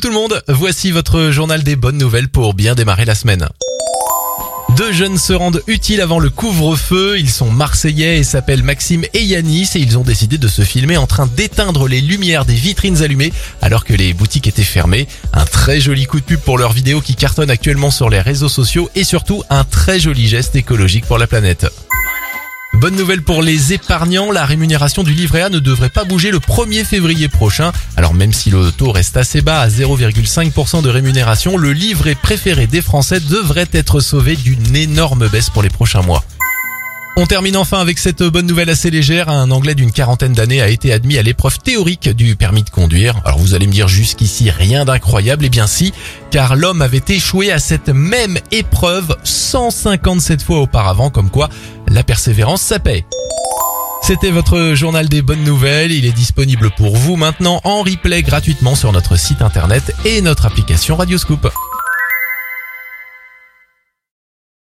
Tout le monde, voici votre journal des bonnes nouvelles pour bien démarrer la semaine. Deux jeunes se rendent utiles avant le couvre-feu. Ils sont marseillais et s'appellent Maxime et Yanis et ils ont décidé de se filmer en train d'éteindre les lumières des vitrines allumées alors que les boutiques étaient fermées. Un très joli coup de pub pour leur vidéo qui cartonne actuellement sur les réseaux sociaux et surtout un très joli geste écologique pour la planète. Bonne nouvelle pour les épargnants, la rémunération du livret A ne devrait pas bouger le 1er février prochain. Alors même si le taux reste assez bas à 0,5% de rémunération, le livret préféré des Français devrait être sauvé d'une énorme baisse pour les prochains mois. On termine enfin avec cette bonne nouvelle assez légère. Un Anglais d'une quarantaine d'années a été admis à l'épreuve théorique du permis de conduire. Alors vous allez me dire jusqu'ici rien d'incroyable. Eh bien si, car l'homme avait échoué à cette même épreuve 157 fois auparavant, comme quoi la persévérance ça paie. C'était votre journal des bonnes nouvelles. Il est disponible pour vous maintenant en replay gratuitement sur notre site internet et notre application Radioscoop.